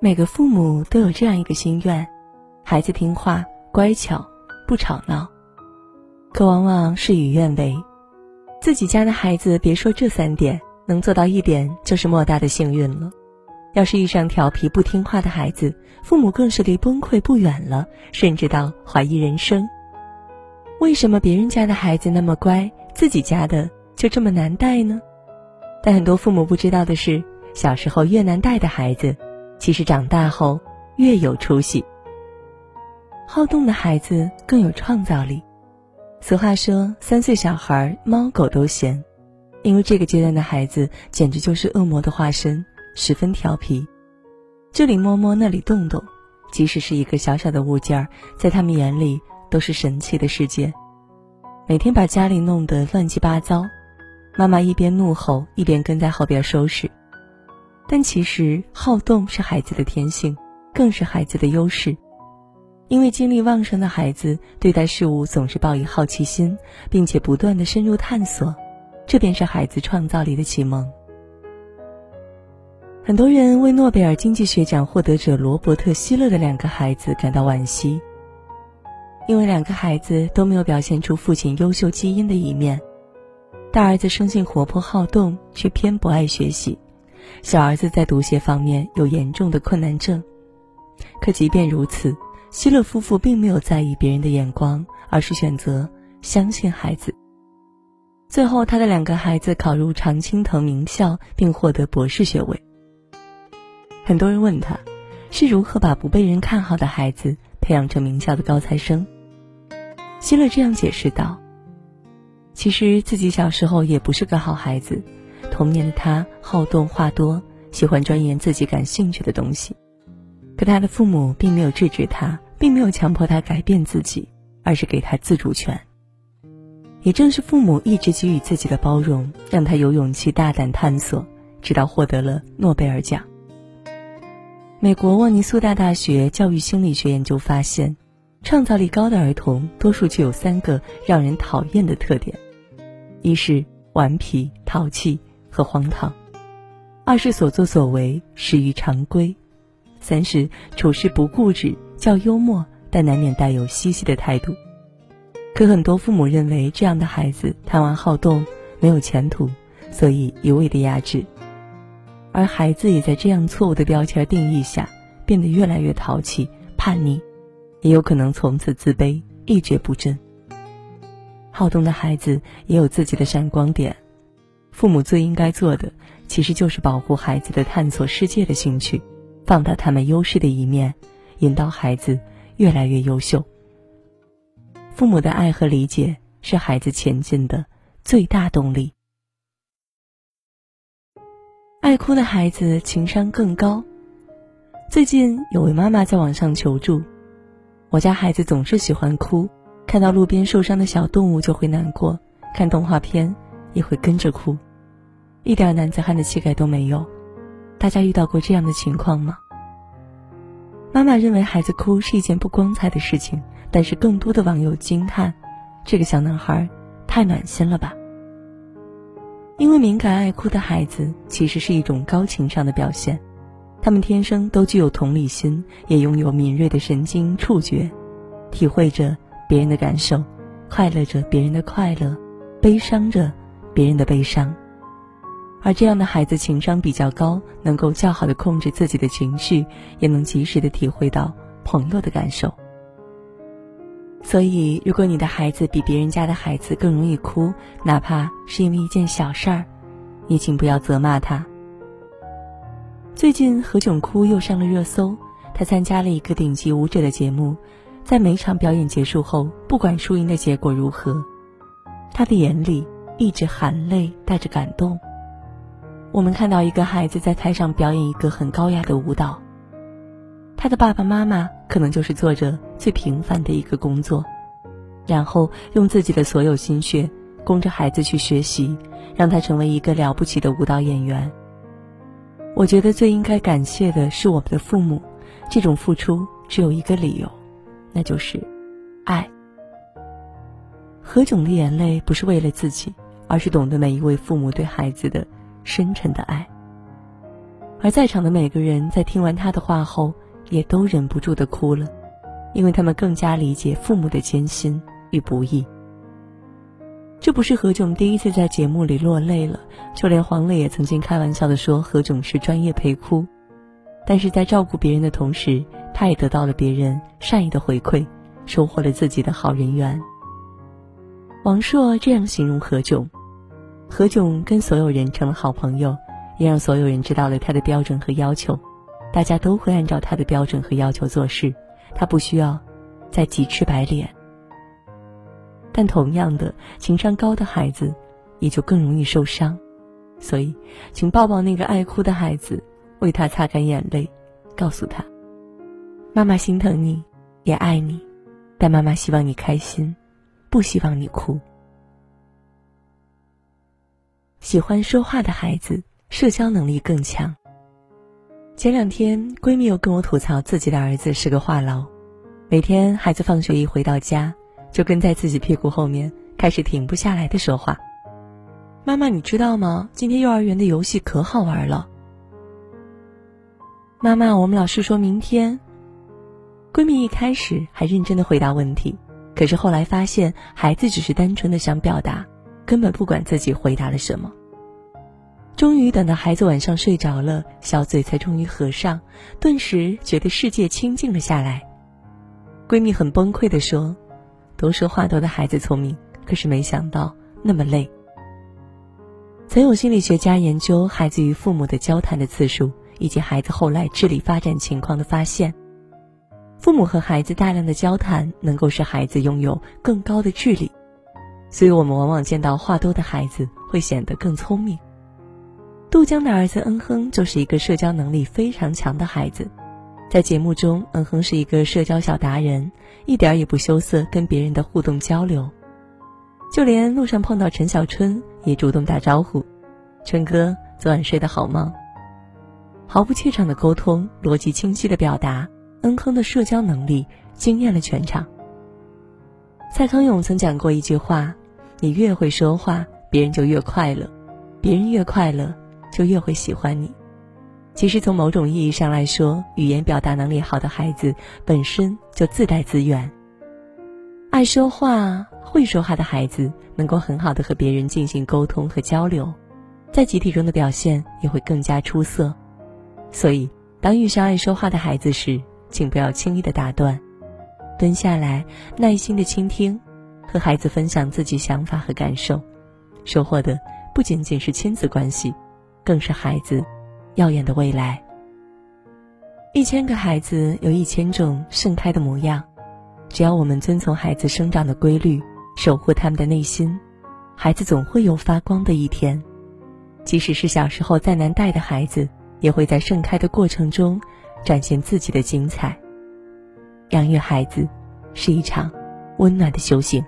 每个父母都有这样一个心愿：孩子听话、乖巧，不吵闹。可往往事与愿违，自己家的孩子别说这三点，能做到一点就是莫大的幸运了。要是遇上调皮不听话的孩子，父母更是离崩溃不远了，甚至到怀疑人生。为什么别人家的孩子那么乖，自己家的就这么难带呢？但很多父母不知道的是，小时候越难带的孩子。其实长大后越有出息。好动的孩子更有创造力。俗话说：“三岁小孩猫狗都嫌”，因为这个阶段的孩子简直就是恶魔的化身，十分调皮，这里摸摸那里动动，即使是一个小小的物件儿，在他们眼里都是神奇的世界。每天把家里弄得乱七八糟，妈妈一边怒吼，一边跟在后边收拾。但其实好动是孩子的天性，更是孩子的优势，因为精力旺盛的孩子对待事物总是抱以好奇心，并且不断的深入探索，这便是孩子创造力的启蒙。很多人为诺贝尔经济学奖获得者罗伯特·希勒的两个孩子感到惋惜，因为两个孩子都没有表现出父亲优秀基因的一面，大儿子生性活泼好动，却偏不爱学习。小儿子在读写方面有严重的困难症，可即便如此，希勒夫妇并没有在意别人的眼光，而是选择相信孩子。最后，他的两个孩子考入常青藤名校，并获得博士学位。很多人问他，是如何把不被人看好的孩子培养成名校的高材生？希勒这样解释道：“其实自己小时候也不是个好孩子。”童年的他好动话多，喜欢钻研自己感兴趣的东西，可他的父母并没有制止他，并没有强迫他改变自己，而是给他自主权。也正是父母一直给予自己的包容，让他有勇气大胆探索，直到获得了诺贝尔奖。美国沃尼苏大大学教育心理学研究发现，创造力高的儿童多数具有三个让人讨厌的特点：一是顽皮淘气。和荒唐，二是所作所为始于常规，三是处事不固执，较幽默，但难免带有嬉戏的态度。可很多父母认为这样的孩子贪玩好动，没有前途，所以一味的压制，而孩子也在这样错误的标签定义下，变得越来越淘气、叛逆，也有可能从此自卑、一蹶不振。好动的孩子也有自己的闪光点。父母最应该做的，其实就是保护孩子的探索世界的兴趣，放大他们优势的一面，引导孩子越来越优秀。父母的爱和理解是孩子前进的最大动力。爱哭的孩子情商更高。最近有位妈妈在网上求助：“我家孩子总是喜欢哭，看到路边受伤的小动物就会难过，看动画片。”也会跟着哭，一点男子汉的气概都没有。大家遇到过这样的情况吗？妈妈认为孩子哭是一件不光彩的事情，但是更多的网友惊叹：这个小男孩太暖心了吧！因为敏感爱哭的孩子其实是一种高情商的表现，他们天生都具有同理心，也拥有敏锐的神经触觉，体会着别人的感受，快乐着别人的快乐，悲伤着。别人的悲伤，而这样的孩子情商比较高，能够较好的控制自己的情绪，也能及时的体会到朋友的感受。所以，如果你的孩子比别人家的孩子更容易哭，哪怕是因为一件小事儿，你请不要责骂他。最近何炅哭又上了热搜，他参加了一个顶级舞者的节目，在每场表演结束后，不管输赢的结果如何，他的眼里。一直含泪带着感动。我们看到一个孩子在台上表演一个很高雅的舞蹈，他的爸爸妈妈可能就是做着最平凡的一个工作，然后用自己的所有心血供着孩子去学习，让他成为一个了不起的舞蹈演员。我觉得最应该感谢的是我们的父母，这种付出只有一个理由，那就是爱。何炅的眼泪不是为了自己。而是懂得每一位父母对孩子的深沉的爱，而在场的每个人在听完他的话后，也都忍不住的哭了，因为他们更加理解父母的艰辛与不易。这不是何炅第一次在节目里落泪了，就连黄磊也曾经开玩笑的说何炅是专业陪哭。但是在照顾别人的同时，他也得到了别人善意的回馈，收获了自己的好人缘。王朔这样形容何炅：何炅跟所有人成了好朋友，也让所有人知道了他的标准和要求，大家都会按照他的标准和要求做事，他不需要再急赤白脸。但同样的，情商高的孩子也就更容易受伤，所以，请抱抱那个爱哭的孩子。为他擦干眼泪，告诉他：“妈妈心疼你，也爱你，但妈妈希望你开心，不希望你哭。”喜欢说话的孩子，社交能力更强。前两天，闺蜜又跟我吐槽自己的儿子是个话痨，每天孩子放学一回到家，就跟在自己屁股后面，开始停不下来的说话。妈妈，你知道吗？今天幼儿园的游戏可好玩了。妈妈，我们老师说明天。闺蜜一开始还认真的回答问题，可是后来发现孩子只是单纯的想表达，根本不管自己回答了什么。终于等到孩子晚上睡着了，小嘴才终于合上，顿时觉得世界清静了下来。闺蜜很崩溃的说：“都说话多的孩子聪明，可是没想到那么累。”曾有心理学家研究孩子与父母的交谈的次数。以及孩子后来智力发展情况的发现，父母和孩子大量的交谈能够使孩子拥有更高的智力，所以我们往往见到话多的孩子会显得更聪明。杜江的儿子恩亨就是一个社交能力非常强的孩子，在节目中，恩亨是一个社交小达人，一点也不羞涩跟别人的互动交流，就连路上碰到陈小春也主动打招呼：“春哥，昨晚睡得好吗？”毫不怯场的沟通，逻辑清晰的表达，恩亨的社交能力惊艳了全场。蔡康永曾讲过一句话：“你越会说话，别人就越快乐；别人越快乐，就越会喜欢你。”其实，从某种意义上来说，语言表达能力好的孩子本身就自带资源。爱说话、会说话的孩子，能够很好的和别人进行沟通和交流，在集体中的表现也会更加出色。所以，当遇上爱说话的孩子时，请不要轻易的打断，蹲下来，耐心的倾听，和孩子分享自己想法和感受，收获的不仅仅是亲子关系，更是孩子耀眼的未来。一千个孩子有一千种盛开的模样，只要我们遵从孩子生长的规律，守护他们的内心，孩子总会有发光的一天。即使是小时候再难带的孩子。也会在盛开的过程中，展现自己的精彩。养育孩子，是一场温暖的修行。